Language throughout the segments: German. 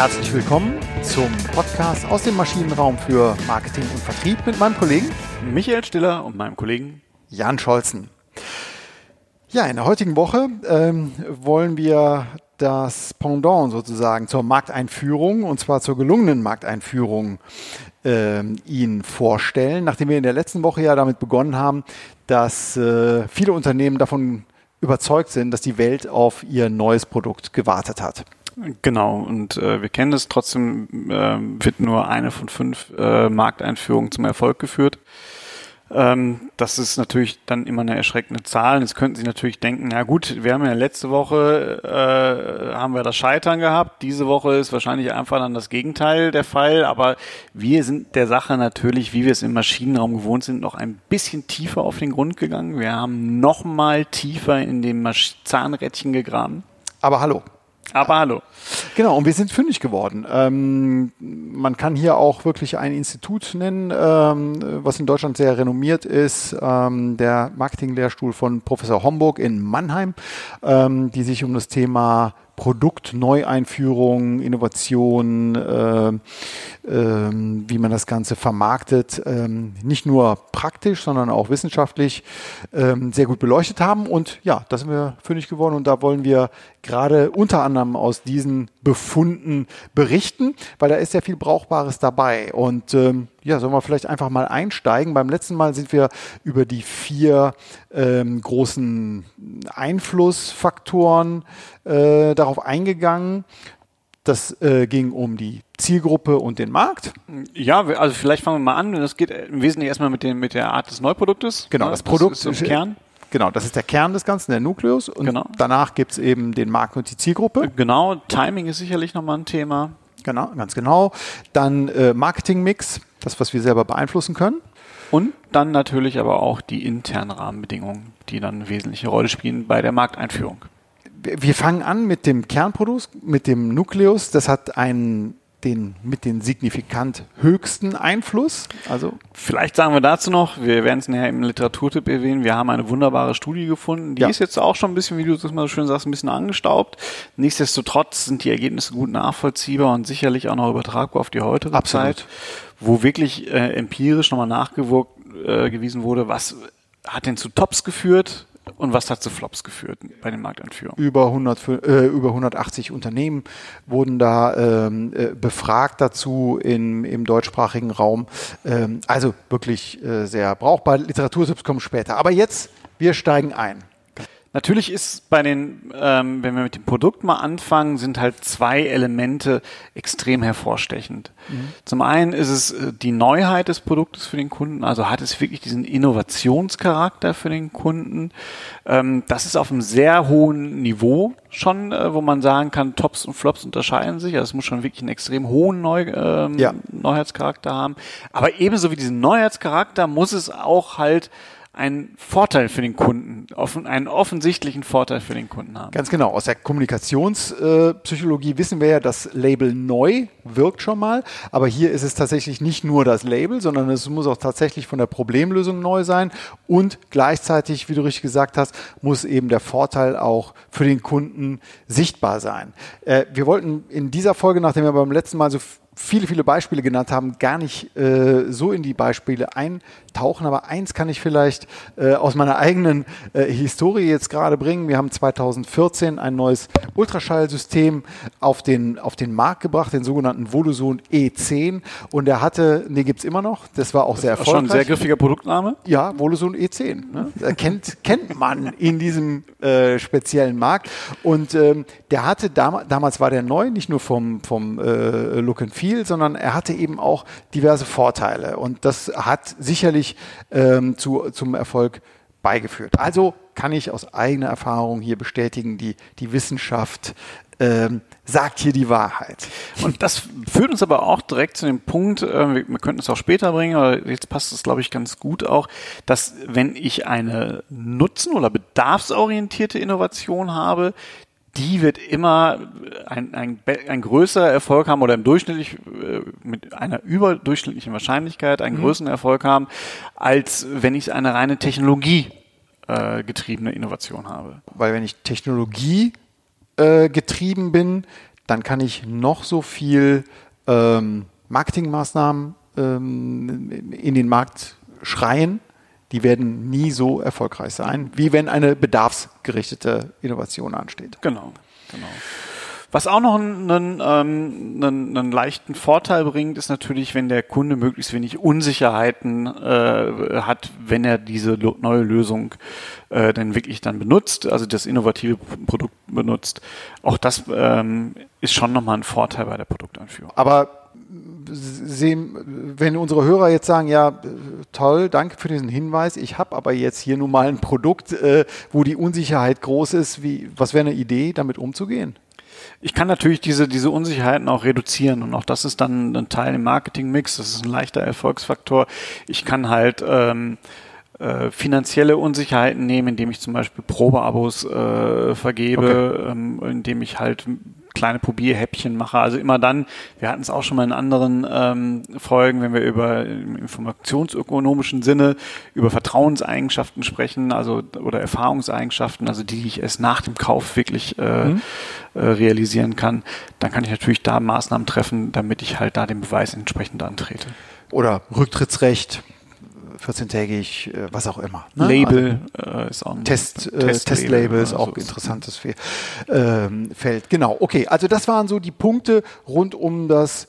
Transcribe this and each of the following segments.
Herzlich willkommen zum Podcast aus dem Maschinenraum für Marketing und Vertrieb mit meinem Kollegen Michael Stiller und meinem Kollegen Jan Scholzen. Ja, in der heutigen Woche ähm, wollen wir das Pendant sozusagen zur Markteinführung und zwar zur gelungenen Markteinführung äh, Ihnen vorstellen, nachdem wir in der letzten Woche ja damit begonnen haben, dass äh, viele Unternehmen davon überzeugt sind, dass die Welt auf ihr neues Produkt gewartet hat. Genau, und äh, wir kennen es, trotzdem äh, wird nur eine von fünf äh, Markteinführungen zum Erfolg geführt. Ähm, das ist natürlich dann immer eine erschreckende Zahl. Jetzt könnten Sie natürlich denken, na gut, wir haben ja letzte Woche äh, haben wir das Scheitern gehabt. Diese Woche ist wahrscheinlich einfach dann das Gegenteil der Fall. Aber wir sind der Sache natürlich, wie wir es im Maschinenraum gewohnt sind, noch ein bisschen tiefer auf den Grund gegangen. Wir haben noch mal tiefer in dem Masch Zahnrädchen gegraben. Aber hallo, aber hallo. Genau, und wir sind fündig geworden. Ähm, man kann hier auch wirklich ein Institut nennen, ähm, was in Deutschland sehr renommiert ist, ähm, der Marketinglehrstuhl von Professor Homburg in Mannheim, ähm, die sich um das Thema Produktneueinführung, Innovation, äh, äh, wie man das Ganze vermarktet, äh, nicht nur praktisch, sondern auch wissenschaftlich ähm, sehr gut beleuchtet haben. Und ja, da sind wir fündig geworden und da wollen wir gerade unter anderem aus diesen Befunden berichten, weil da ist sehr viel Brauchbares dabei. Und ähm, ja, sollen wir vielleicht einfach mal einsteigen. Beim letzten Mal sind wir über die vier ähm, großen Einflussfaktoren äh, darauf eingegangen. Das äh, ging um die Zielgruppe und den Markt. Ja, also vielleicht fangen wir mal an. Das geht im Wesentlichen erstmal mit, dem, mit der Art des Neuproduktes. Genau, das, das Produkt ist im Kern. Genau, das ist der Kern des Ganzen, der Nukleus. Und genau. danach gibt es eben den Markt und die Zielgruppe. Genau, Timing ist sicherlich nochmal ein Thema. Genau, ganz genau. Dann äh, Marketingmix, das, was wir selber beeinflussen können. Und dann natürlich aber auch die internen Rahmenbedingungen, die dann eine wesentliche Rolle spielen bei der Markteinführung. Wir fangen an mit dem Kernprodukt, mit dem Nukleus. Das hat einen den mit den signifikant höchsten Einfluss? Also vielleicht sagen wir dazu noch, wir werden es nachher im Literaturtipp erwähnen, wir haben eine wunderbare Studie gefunden, die ja. ist jetzt auch schon ein bisschen, wie du das mal so schön sagst, ein bisschen angestaubt. Nichtsdestotrotz sind die Ergebnisse gut nachvollziehbar und sicherlich auch noch übertragbar auf die heutige Absolut. Zeit, wo wirklich äh, empirisch nochmal nachgewiesen äh, wurde, was hat denn zu Tops geführt, und was hat zu Flops geführt bei den Markteinführungen? Über, 100, äh, über 180 Unternehmen wurden da ähm, äh, befragt dazu in, im deutschsprachigen Raum. Ähm, also wirklich äh, sehr brauchbar. Literaturtipps kommen später. Aber jetzt, wir steigen ein. Natürlich ist bei den, ähm, wenn wir mit dem Produkt mal anfangen, sind halt zwei Elemente extrem hervorstechend. Mhm. Zum einen ist es äh, die Neuheit des Produktes für den Kunden, also hat es wirklich diesen Innovationscharakter für den Kunden. Ähm, das ist auf einem sehr hohen Niveau schon, äh, wo man sagen kann, Tops und Flops unterscheiden sich. Also es muss schon wirklich einen extrem hohen Neu ähm, ja. Neuheitscharakter haben. Aber ebenso wie diesen Neuheitscharakter muss es auch halt einen Vorteil für den Kunden, offen, einen offensichtlichen Vorteil für den Kunden haben. Ganz genau. Aus der Kommunikationspsychologie äh, wissen wir ja, das Label neu wirkt schon mal, aber hier ist es tatsächlich nicht nur das Label, sondern es muss auch tatsächlich von der Problemlösung neu sein und gleichzeitig, wie du richtig gesagt hast, muss eben der Vorteil auch für den Kunden sichtbar sein. Äh, wir wollten in dieser Folge, nachdem wir beim letzten Mal so viele, viele Beispiele genannt haben, gar nicht äh, so in die Beispiele eintauchen. Aber eins kann ich vielleicht äh, aus meiner eigenen äh, Historie jetzt gerade bringen. Wir haben 2014 ein neues Ultraschallsystem auf den, auf den Markt gebracht, den sogenannten Voluson E10. Und der hatte, nee, gibt's immer noch. Das war auch das sehr erfolgreich. Schon ein sehr griffiger Produktname? Ja, Voluson E10. Ne? kennt, kennt man in diesem äh, speziellen Markt. Und ähm, der hatte, dam damals war der neu, nicht nur vom, vom äh, Look and Feel, viel, sondern er hatte eben auch diverse Vorteile. Und das hat sicherlich ähm, zu, zum Erfolg beigeführt. Also kann ich aus eigener Erfahrung hier bestätigen, die, die Wissenschaft ähm, sagt hier die Wahrheit. Und das führt uns aber auch direkt zu dem Punkt, äh, wir, wir könnten es auch später bringen, aber jetzt passt es, glaube ich, ganz gut auch, dass wenn ich eine nutzen- oder bedarfsorientierte Innovation habe, die wird immer ein, ein, ein größerer Erfolg haben oder im durchschnittlich äh, mit einer überdurchschnittlichen Wahrscheinlichkeit einen mhm. größeren Erfolg haben, als wenn ich eine reine Technologie äh, getriebene Innovation habe. Weil wenn ich Technologie äh, getrieben bin, dann kann ich noch so viel ähm, Marketingmaßnahmen ähm, in den Markt schreien. Die werden nie so erfolgreich sein, wie wenn eine bedarfsgerichtete Innovation ansteht. Genau, genau. Was auch noch einen, ähm, einen, einen leichten Vorteil bringt, ist natürlich, wenn der Kunde möglichst wenig Unsicherheiten äh, hat, wenn er diese neue Lösung äh, dann wirklich dann benutzt, also das innovative Produkt benutzt. Auch das ähm, ist schon nochmal ein Vorteil bei der Produkteinführung. Aber sehen, wenn unsere Hörer jetzt sagen, ja, toll, danke für diesen Hinweis, ich habe aber jetzt hier nun mal ein Produkt, äh, wo die Unsicherheit groß ist, wie, was wäre eine Idee, damit umzugehen? Ich kann natürlich diese, diese Unsicherheiten auch reduzieren und auch das ist dann ein Teil im Marketingmix, das ist ein leichter Erfolgsfaktor. Ich kann halt ähm, äh, finanzielle Unsicherheiten nehmen, indem ich zum Beispiel Probeabos äh, vergebe, okay. ähm, indem ich halt kleine Probierhäppchen mache. Also immer dann, wir hatten es auch schon mal in anderen ähm, Folgen, wenn wir über im informationsökonomischen Sinne über Vertrauenseigenschaften sprechen, also oder Erfahrungseigenschaften, also die ich erst nach dem Kauf wirklich äh, mhm. äh, realisieren kann, dann kann ich natürlich da Maßnahmen treffen, damit ich halt da den Beweis entsprechend antrete. Oder Rücktrittsrecht 14-tägig, äh, was auch immer. Ne? Label also, äh, ist auch ein Test, äh, Test Testlabel ist auch ein interessantes ähm, Feld. Genau, okay. Also das waren so die Punkte rund um das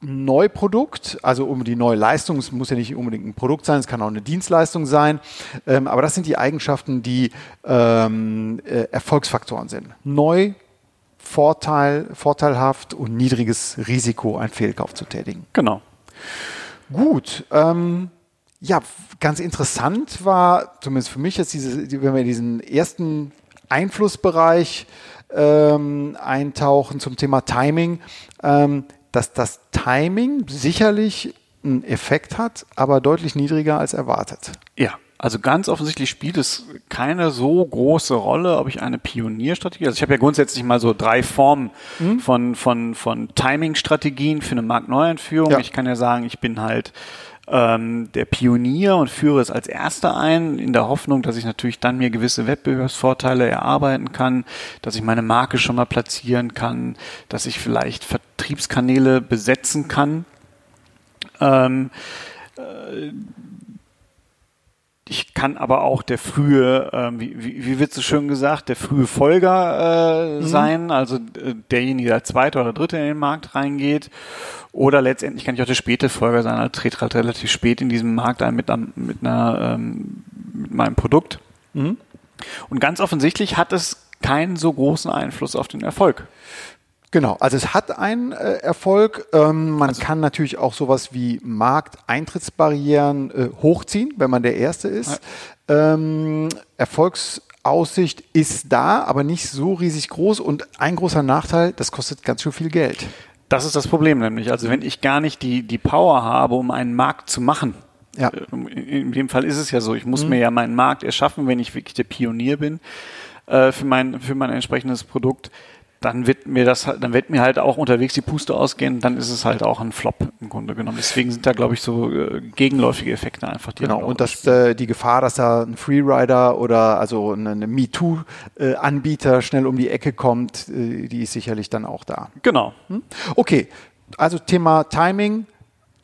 Neuprodukt, also um die neue Leistung. Es muss ja nicht unbedingt ein Produkt sein, es kann auch eine Dienstleistung sein. Ähm, aber das sind die Eigenschaften, die ähm, äh, Erfolgsfaktoren sind. Neu, Vorteil, vorteilhaft und niedriges Risiko, einen Fehlkauf zu tätigen. Genau. Gut. Ähm, ja, ganz interessant war, zumindest für mich jetzt diese, wenn wir in diesen ersten Einflussbereich ähm, eintauchen zum Thema Timing, ähm, dass das Timing sicherlich einen Effekt hat, aber deutlich niedriger als erwartet. Ja, also ganz offensichtlich spielt es keine so große Rolle, ob ich eine Pionierstrategie, also ich habe ja grundsätzlich mal so drei Formen mhm. von, von, von Timing-Strategien für eine Marktneueinführung. Ja. Ich kann ja sagen, ich bin halt ähm, der Pionier und führe es als Erster ein, in der Hoffnung, dass ich natürlich dann mir gewisse Wettbewerbsvorteile erarbeiten kann, dass ich meine Marke schon mal platzieren kann, dass ich vielleicht Vertriebskanäle besetzen kann. Ähm, äh, ich kann aber auch der frühe, äh, wie, wie, wie wird so schön gesagt, der frühe Folger äh, mhm. sein, also äh, derjenige, der zweite oder dritte in den Markt reingeht. Oder letztendlich kann ich auch der späte Folger sein, also trete halt relativ spät in diesem Markt ein mit, mit, einer, ähm, mit meinem Produkt. Mhm. Und ganz offensichtlich hat es keinen so großen Einfluss auf den Erfolg. Genau, also es hat einen äh, Erfolg. Ähm, man also, kann natürlich auch sowas wie Markteintrittsbarrieren äh, hochziehen, wenn man der Erste ist. Ja. Ähm, Erfolgsaussicht ist da, aber nicht so riesig groß. Und ein großer Nachteil, das kostet ganz schön viel Geld. Das ist das Problem nämlich. Also wenn ich gar nicht die, die Power habe, um einen Markt zu machen, ja. Äh, in dem Fall ist es ja so, ich muss mhm. mir ja meinen Markt erschaffen, wenn ich wirklich der Pionier bin äh, für, mein, für mein entsprechendes Produkt dann wird mir das dann wird mir halt auch unterwegs die Puste ausgehen, dann ist es halt auch ein Flop im Grunde genommen. Deswegen sind da, glaube ich, so äh, gegenläufige Effekte einfach. Die genau, und das, äh, die Gefahr, dass da ein Freerider oder also ein, ein MeToo-Anbieter schnell um die Ecke kommt, äh, die ist sicherlich dann auch da. Genau. Hm? Okay, also Thema Timing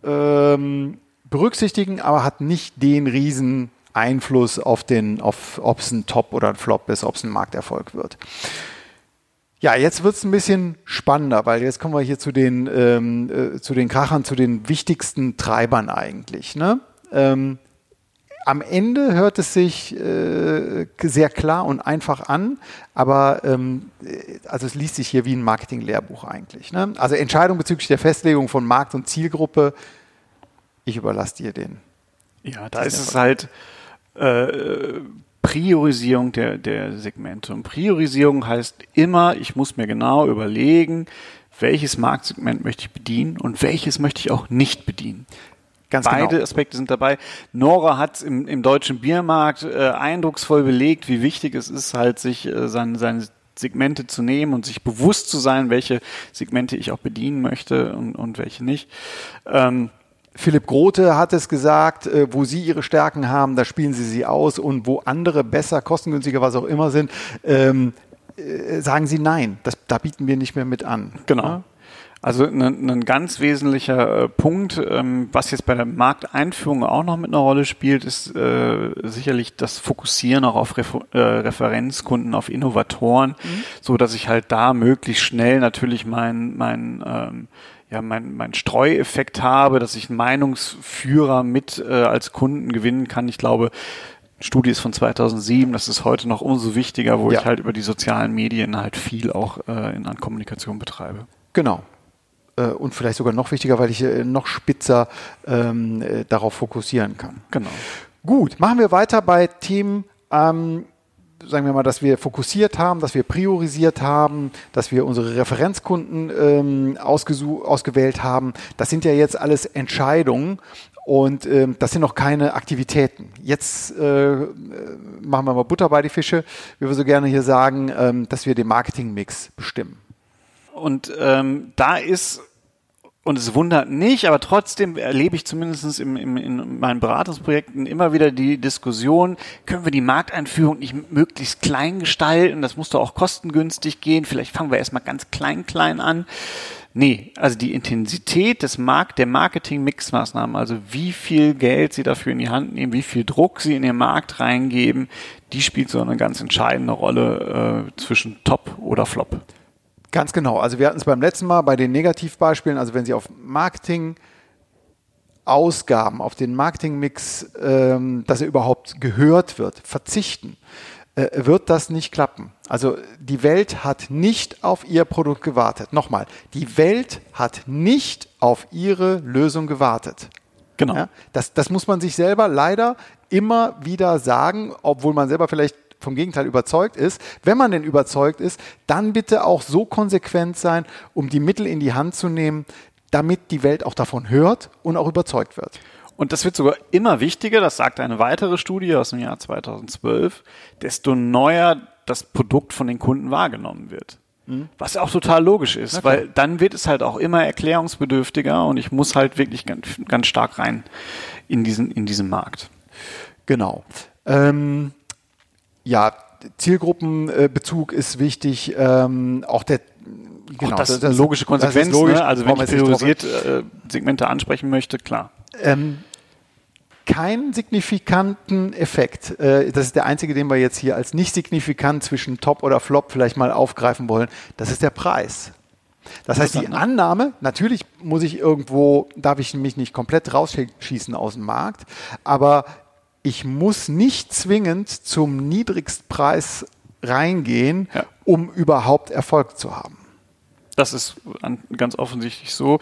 ähm, berücksichtigen, aber hat nicht den riesen Einfluss auf den, auf ob es ein Top oder ein Flop ist, ob es ein Markterfolg wird. Ja, jetzt wird's ein bisschen spannender, weil jetzt kommen wir hier zu den, ähm, äh, zu den Krachern, zu den wichtigsten Treibern eigentlich. Ne? Ähm, am Ende hört es sich äh, sehr klar und einfach an, aber ähm, äh, also es liest sich hier wie ein Marketing-Lehrbuch eigentlich. Ne? Also Entscheidung bezüglich der Festlegung von Markt und Zielgruppe, ich überlasse dir den. Ja, da ist es halt äh, Priorisierung der, der Segmente. Und Priorisierung heißt immer, ich muss mir genau überlegen, welches Marktsegment möchte ich bedienen und welches möchte ich auch nicht bedienen. Ganz Beide genau. Aspekte sind dabei. Nora hat im, im deutschen Biermarkt äh, eindrucksvoll belegt, wie wichtig es ist, halt sich äh, seine, seine Segmente zu nehmen und sich bewusst zu sein, welche Segmente ich auch bedienen möchte und, und welche nicht. Ähm, Philipp Grote hat es gesagt, äh, wo Sie Ihre Stärken haben, da spielen Sie sie aus und wo andere besser, kostengünstiger, was auch immer sind, ähm, äh, sagen sie nein, das, da bieten wir nicht mehr mit an. Genau. Ja? Also ein, ein ganz wesentlicher äh, Punkt, ähm, was jetzt bei der Markteinführung auch noch mit einer Rolle spielt, ist äh, sicherlich das Fokussieren auch auf Refer äh, Referenzkunden, auf Innovatoren, mhm. so dass ich halt da möglichst schnell natürlich mein mein ähm, ja, mein, mein Streueffekt habe, dass ich einen Meinungsführer mit äh, als Kunden gewinnen kann. Ich glaube, Studie ist von 2007, das ist heute noch umso wichtiger, wo ja. ich halt über die sozialen Medien halt viel auch äh, in an Kommunikation betreibe. Genau. Äh, und vielleicht sogar noch wichtiger, weil ich äh, noch spitzer ähm, äh, darauf fokussieren kann. Genau. Gut, machen wir weiter bei Themen, ähm, sagen wir mal, dass wir fokussiert haben, dass wir priorisiert haben, dass wir unsere Referenzkunden ähm, ausgewählt haben. Das sind ja jetzt alles Entscheidungen und ähm, das sind noch keine Aktivitäten. Jetzt äh, machen wir mal Butter bei die Fische, wie wir so gerne hier sagen, ähm, dass wir den Marketingmix bestimmen. Und ähm, da ist und es wundert nicht, aber trotzdem erlebe ich zumindest im, im, in meinen Beratungsprojekten immer wieder die Diskussion, können wir die Markteinführung nicht möglichst klein gestalten? Das muss doch auch kostengünstig gehen. Vielleicht fangen wir erstmal ganz klein, klein an. Nee, also die Intensität des Markt, der Marketing-Mix-Maßnahmen, also wie viel Geld sie dafür in die Hand nehmen, wie viel Druck sie in den Markt reingeben, die spielt so eine ganz entscheidende Rolle äh, zwischen Top oder Flop. Ganz genau. Also wir hatten es beim letzten Mal bei den Negativbeispielen, also wenn Sie auf Marketing Ausgaben, auf den Marketingmix, ähm, dass er überhaupt gehört wird, verzichten, äh, wird das nicht klappen. Also die Welt hat nicht auf ihr Produkt gewartet. Nochmal, die Welt hat nicht auf ihre Lösung gewartet. Genau. Ja, das, das muss man sich selber leider immer wieder sagen, obwohl man selber vielleicht vom Gegenteil überzeugt ist. Wenn man denn überzeugt ist, dann bitte auch so konsequent sein, um die Mittel in die Hand zu nehmen, damit die Welt auch davon hört und auch überzeugt wird. Und das wird sogar immer wichtiger, das sagt eine weitere Studie aus dem Jahr 2012, desto neuer das Produkt von den Kunden wahrgenommen wird. Mhm. Was auch total logisch ist, weil dann wird es halt auch immer erklärungsbedürftiger und ich muss halt wirklich ganz, ganz stark rein in diesen, in diesen Markt. Genau. Ähm, ja, Zielgruppenbezug ist wichtig, ähm, auch der genau, das ist eine logische Konsequenz. Logisch, ne? Also wenn ich priorisiert äh, Segmente ansprechen möchte, klar. Ähm, keinen signifikanten Effekt. Äh, das ist der einzige, den wir jetzt hier als nicht signifikant zwischen Top oder Flop vielleicht mal aufgreifen wollen. Das ist der Preis. Das heißt, die Annahme, natürlich muss ich irgendwo, darf ich mich nicht komplett rausschießen aus dem Markt, aber ich muss nicht zwingend zum Niedrigstpreis reingehen, ja. um überhaupt Erfolg zu haben. Das ist ganz offensichtlich so.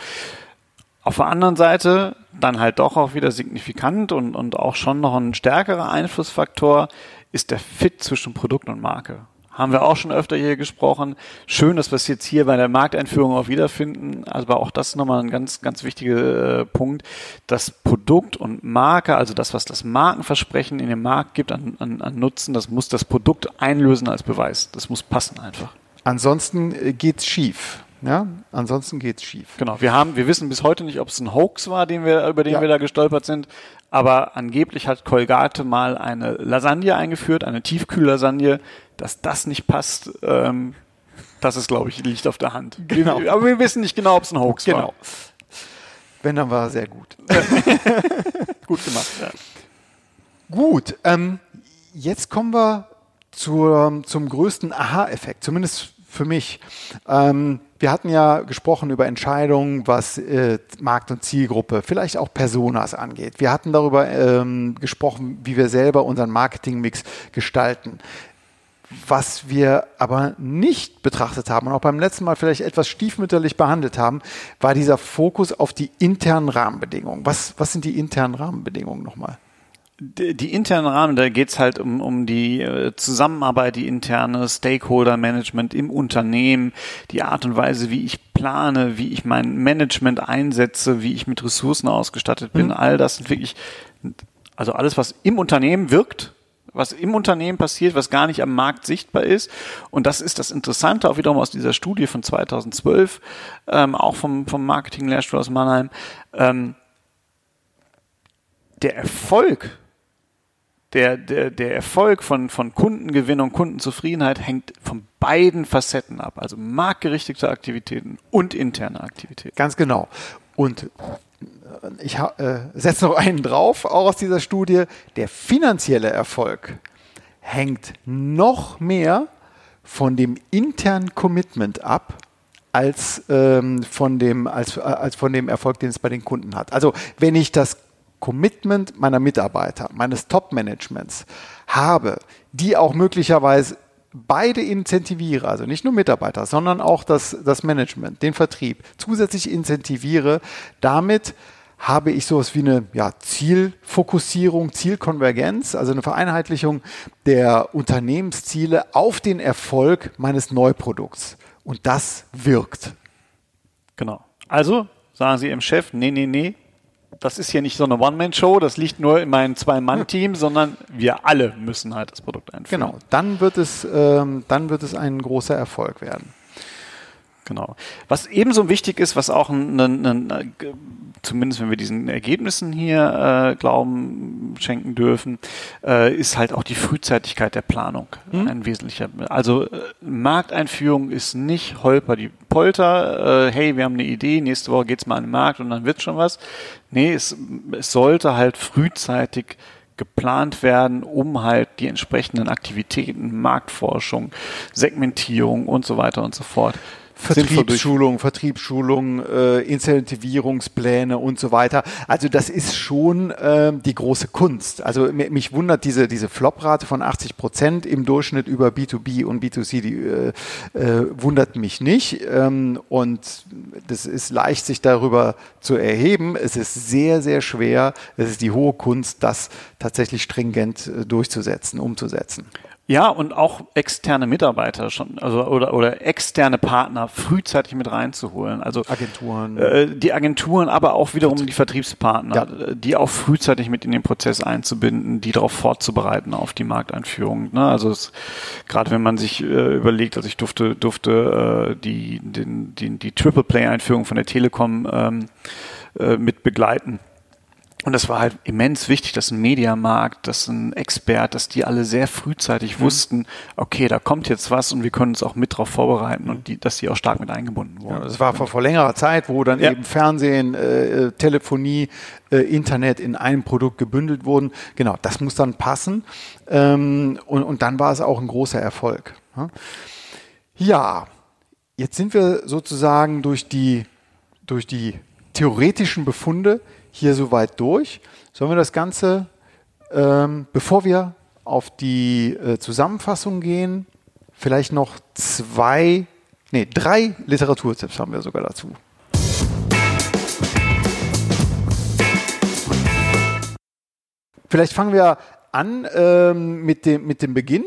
Auf der anderen Seite dann halt doch auch wieder signifikant und, und auch schon noch ein stärkerer Einflussfaktor ist der Fit zwischen Produkt und Marke haben wir auch schon öfter hier gesprochen. Schön, dass wir es jetzt hier bei der Markteinführung auch wiederfinden. Aber auch das ist nochmal ein ganz, ganz wichtiger äh, Punkt. Das Produkt und Marke, also das, was das Markenversprechen in den Markt gibt an, an, an Nutzen, das muss das Produkt einlösen als Beweis. Das muss passen einfach. Ansonsten äh, geht's schief. Ja, ansonsten geht's schief. Genau. Wir haben, wir wissen bis heute nicht, ob es ein Hoax war, den wir, über den ja. wir da gestolpert sind. Aber angeblich hat Colgate mal eine Lasagne eingeführt, eine Tiefkühllasagne, dass das nicht passt, ähm, das ist, glaube ich, liegt auf der Hand. Genau. aber wir wissen nicht genau, ob es ein Hoax genau. war. Wenn, dann war er sehr gut. gut gemacht, ja. Gut, ähm, jetzt kommen wir zur, zum größten Aha-Effekt, zumindest für mich. Ähm, wir hatten ja gesprochen über Entscheidungen, was äh, Markt- und Zielgruppe, vielleicht auch Personas angeht. Wir hatten darüber ähm, gesprochen, wie wir selber unseren Marketingmix gestalten. Was wir aber nicht betrachtet haben und auch beim letzten Mal vielleicht etwas stiefmütterlich behandelt haben, war dieser Fokus auf die internen Rahmenbedingungen. Was, was sind die internen Rahmenbedingungen nochmal? Die, die internen Rahmen, da geht's halt um, um die äh, Zusammenarbeit, die interne Stakeholder-Management im Unternehmen, die Art und Weise, wie ich plane, wie ich mein Management einsetze, wie ich mit Ressourcen ausgestattet bin. Mhm. All das sind wirklich, also alles, was im Unternehmen wirkt, was im Unternehmen passiert, was gar nicht am Markt sichtbar ist. Und das ist das Interessante auch wiederum aus dieser Studie von 2012, ähm, auch vom, vom Marketing-Lehrstuhl aus Mannheim. Ähm, der Erfolg der, der, der Erfolg von, von Kundengewinnung, Kundenzufriedenheit hängt von beiden Facetten ab. Also marktgerichtete Aktivitäten und interne Aktivitäten. Ganz genau. Und ich äh, setze noch einen drauf, auch aus dieser Studie. Der finanzielle Erfolg hängt noch mehr von dem internen Commitment ab, als, ähm, von dem, als, äh, als von dem Erfolg, den es bei den Kunden hat. Also wenn ich das Commitment meiner Mitarbeiter, meines Top-Managements habe, die auch möglicherweise beide incentiviere, also nicht nur Mitarbeiter, sondern auch das, das Management, den Vertrieb, zusätzlich incentiviere, damit habe ich sowas wie eine ja, Zielfokussierung, Zielkonvergenz, also eine Vereinheitlichung der Unternehmensziele auf den Erfolg meines Neuprodukts. Und das wirkt. Genau. Also sagen Sie Ihrem Chef, nee, nee, nee, das ist hier nicht so eine One-Man-Show, das liegt nur in meinem Zwei-Mann-Team, sondern wir alle müssen halt das Produkt einführen. Genau, dann wird es, ähm, dann wird es ein großer Erfolg werden. Genau. Was ebenso wichtig ist, was auch ein, ein, ein, zumindest wenn wir diesen Ergebnissen hier äh, Glauben schenken dürfen, äh, ist halt auch die Frühzeitigkeit der Planung hm? ein wesentlicher. Also äh, Markteinführung ist nicht holper die Polter, äh, hey, wir haben eine Idee, nächste Woche geht's mal an den Markt und dann wird schon was. Nee, es, es sollte halt frühzeitig geplant werden, um halt die entsprechenden Aktivitäten, Marktforschung, Segmentierung und so weiter und so fort Vertriebsschulung, Vertriebsschulung, äh, Incentivierungspläne und so weiter. Also das ist schon äh, die große Kunst. Also mich wundert diese, diese Flop-Rate von 80 Prozent im Durchschnitt über B2B und B2C, die äh, äh, wundert mich nicht. Ähm, und das ist leicht, sich darüber zu erheben. Es ist sehr, sehr schwer. Es ist die hohe Kunst, das tatsächlich stringent äh, durchzusetzen, umzusetzen. Ja, und auch externe Mitarbeiter schon, also oder, oder externe Partner frühzeitig mit reinzuholen. Also Agenturen. Äh, die Agenturen, aber auch wiederum die Vertriebspartner, ja. die auch frühzeitig mit in den Prozess einzubinden, die darauf vorzubereiten auf die Markteinführung. Ne? Also es, gerade wenn man sich äh, überlegt, also ich durfte, durfte äh, die, den, die, die Triple Play-Einführung von der Telekom ähm, äh, mit begleiten und das war halt immens wichtig, dass ein Mediamarkt, dass ein Expert, dass die alle sehr frühzeitig mhm. wussten, okay, da kommt jetzt was und wir können uns auch mit drauf vorbereiten und die, dass die auch stark mit eingebunden wurden. Ja, das war vor, vor längerer Zeit, wo dann ja. eben Fernsehen, äh, äh, Telefonie, äh, Internet in einem Produkt gebündelt wurden. Genau, das muss dann passen. Ähm, und, und dann war es auch ein großer Erfolg. Ja, jetzt sind wir sozusagen durch die, durch die theoretischen Befunde hier soweit durch. Sollen wir das Ganze, ähm, bevor wir auf die äh, Zusammenfassung gehen, vielleicht noch zwei, nee, drei Literaturtipps haben wir sogar dazu. Vielleicht fangen wir an ähm, mit, dem, mit dem Beginn.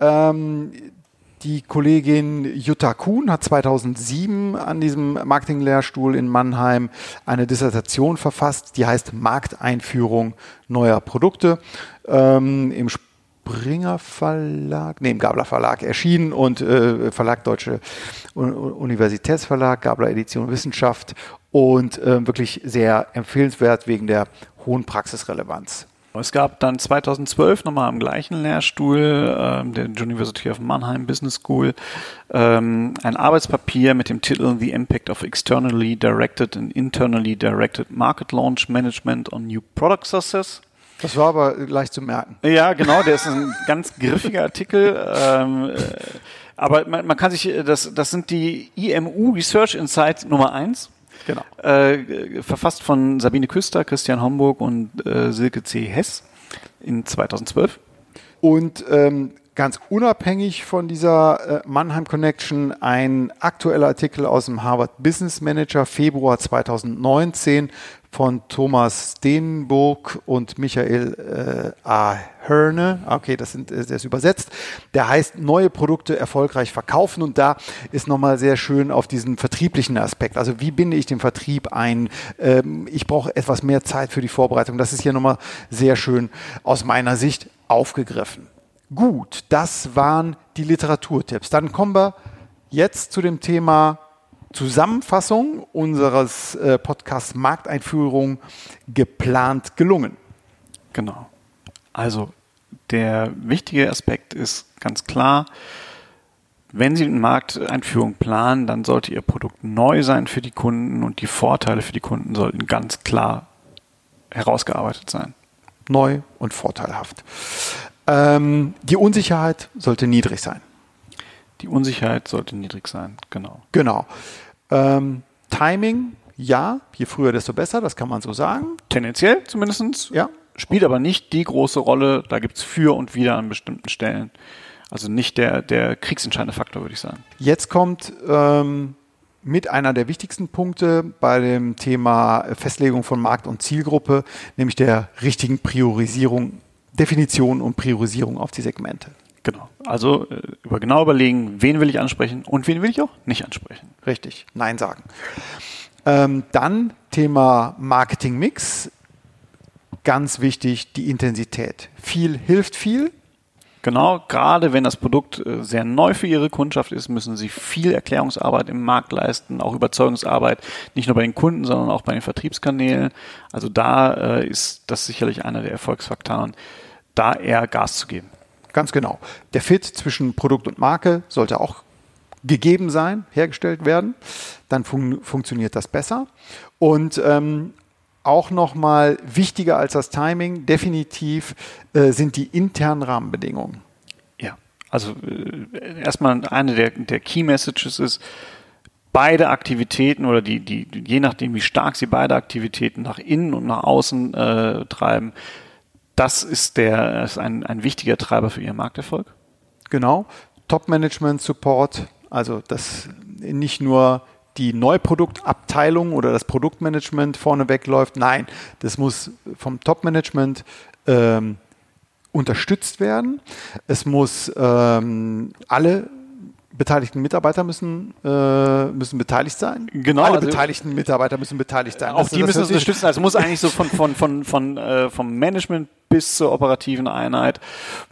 Ähm, die Kollegin Jutta Kuhn hat 2007 an diesem Marketinglehrstuhl in Mannheim eine Dissertation verfasst, die heißt Markteinführung neuer Produkte. Ähm, Im Springer Verlag, nee, im Gabler Verlag erschienen und äh, Verlag Deutsche Universitätsverlag, Gabler Edition Wissenschaft und äh, wirklich sehr empfehlenswert wegen der hohen Praxisrelevanz. Es gab dann 2012 nochmal am gleichen Lehrstuhl äh, der University of Mannheim Business School ähm, ein Arbeitspapier mit dem Titel The Impact of Externally Directed and Internally Directed Market Launch Management on New Product Success. Das war aber leicht zu merken. Ja, genau, der ist ein ganz griffiger Artikel. Ähm, äh, aber man, man, kann sich, das, das sind die IMU Research Insights Nummer eins. Genau. Äh, verfasst von Sabine Küster, Christian Homburg und äh, Silke C. Hess in 2012. Und ähm, ganz unabhängig von dieser äh, Mannheim Connection ein aktueller Artikel aus dem Harvard Business Manager Februar 2019 von Thomas Steenburg und Michael äh, A. Hörne. Okay, das, sind, das ist übersetzt. Der heißt Neue Produkte erfolgreich verkaufen und da ist nochmal sehr schön auf diesen vertrieblichen Aspekt. Also wie binde ich den Vertrieb ein? Ähm, ich brauche etwas mehr Zeit für die Vorbereitung. Das ist hier nochmal sehr schön aus meiner Sicht aufgegriffen. Gut, das waren die Literaturtipps. Dann kommen wir jetzt zu dem Thema Zusammenfassung unseres äh, Podcasts Markteinführung geplant gelungen. Genau. Also der wichtige Aspekt ist ganz klar, wenn Sie eine Markteinführung planen, dann sollte Ihr Produkt neu sein für die Kunden und die Vorteile für die Kunden sollten ganz klar herausgearbeitet sein. Neu und vorteilhaft. Ähm, die Unsicherheit sollte niedrig sein. Die Unsicherheit sollte niedrig sein, genau. Genau. Ähm, Timing, ja, je früher, desto besser, das kann man so sagen. Tendenziell zumindest. Ja. Spielt aber nicht die große Rolle. Da gibt es für und wieder an bestimmten Stellen. Also nicht der, der kriegsentscheidende Faktor, würde ich sagen. Jetzt kommt ähm, mit einer der wichtigsten Punkte bei dem Thema Festlegung von Markt und Zielgruppe, nämlich der richtigen Priorisierung, Definition und Priorisierung auf die Segmente. Genau. Also äh, über genau überlegen, wen will ich ansprechen und wen will ich auch nicht ansprechen. Richtig. Nein sagen. Ähm, dann Thema Marketing-Mix. Ganz wichtig, die Intensität. Viel hilft viel. Genau, gerade wenn das Produkt äh, sehr neu für Ihre Kundschaft ist, müssen Sie viel Erklärungsarbeit im Markt leisten, auch Überzeugungsarbeit, nicht nur bei den Kunden, sondern auch bei den Vertriebskanälen. Also da äh, ist das sicherlich einer der Erfolgsfaktoren, da eher Gas zu geben. Ganz genau. Der Fit zwischen Produkt und Marke sollte auch gegeben sein, hergestellt werden. Dann fun funktioniert das besser. Und ähm, auch nochmal wichtiger als das Timing, definitiv äh, sind die internen Rahmenbedingungen. Ja, also äh, erstmal eine der, der Key Messages ist, beide Aktivitäten oder die, die, je nachdem, wie stark sie beide Aktivitäten nach innen und nach außen äh, treiben, das ist der ist ein, ein wichtiger Treiber für Ihren Markterfolg. Genau. Top-Management Support, also das nicht nur die Neuproduktabteilung oder das Produktmanagement vorneweg läuft. Nein, das muss vom Top-Management ähm, unterstützt werden. Es muss ähm, alle beteiligten Mitarbeiter müssen, äh, müssen beteiligt sein. Genau. Alle also beteiligten Mitarbeiter müssen beteiligt sein. Auch das, die müssen das unterstützen. Also muss eigentlich so von, von, von, von, äh, vom Management bis zur operativen Einheit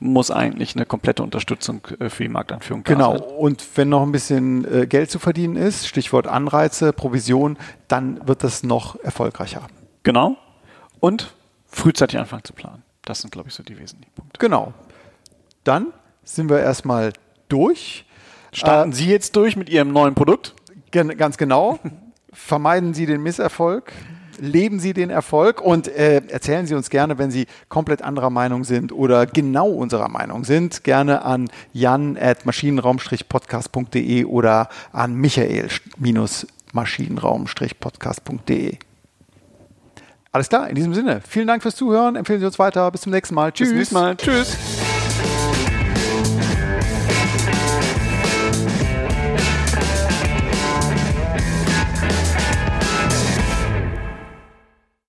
muss eigentlich eine komplette Unterstützung äh, für die Markteinführung da genau. sein. Und wenn noch ein bisschen äh, Geld zu verdienen ist, Stichwort Anreize, Provision, dann wird das noch erfolgreicher. Genau. Und frühzeitig anfangen zu planen. Das sind, glaube ich, so die wesentlichen Punkte. Genau. Dann sind wir erstmal durch. Starten äh, Sie jetzt durch mit Ihrem neuen Produkt? Gen ganz genau. Vermeiden Sie den Misserfolg. Leben Sie den Erfolg und äh, erzählen Sie uns gerne, wenn Sie komplett anderer Meinung sind oder genau unserer Meinung sind, gerne an jan at maschinenraum-podcast.de oder an michael-maschinenraum-podcast.de. Alles klar, in diesem Sinne, vielen Dank fürs Zuhören, empfehlen Sie uns weiter, bis zum nächsten Mal. Tschüss. Bis zum nächsten Mal. Tschüss.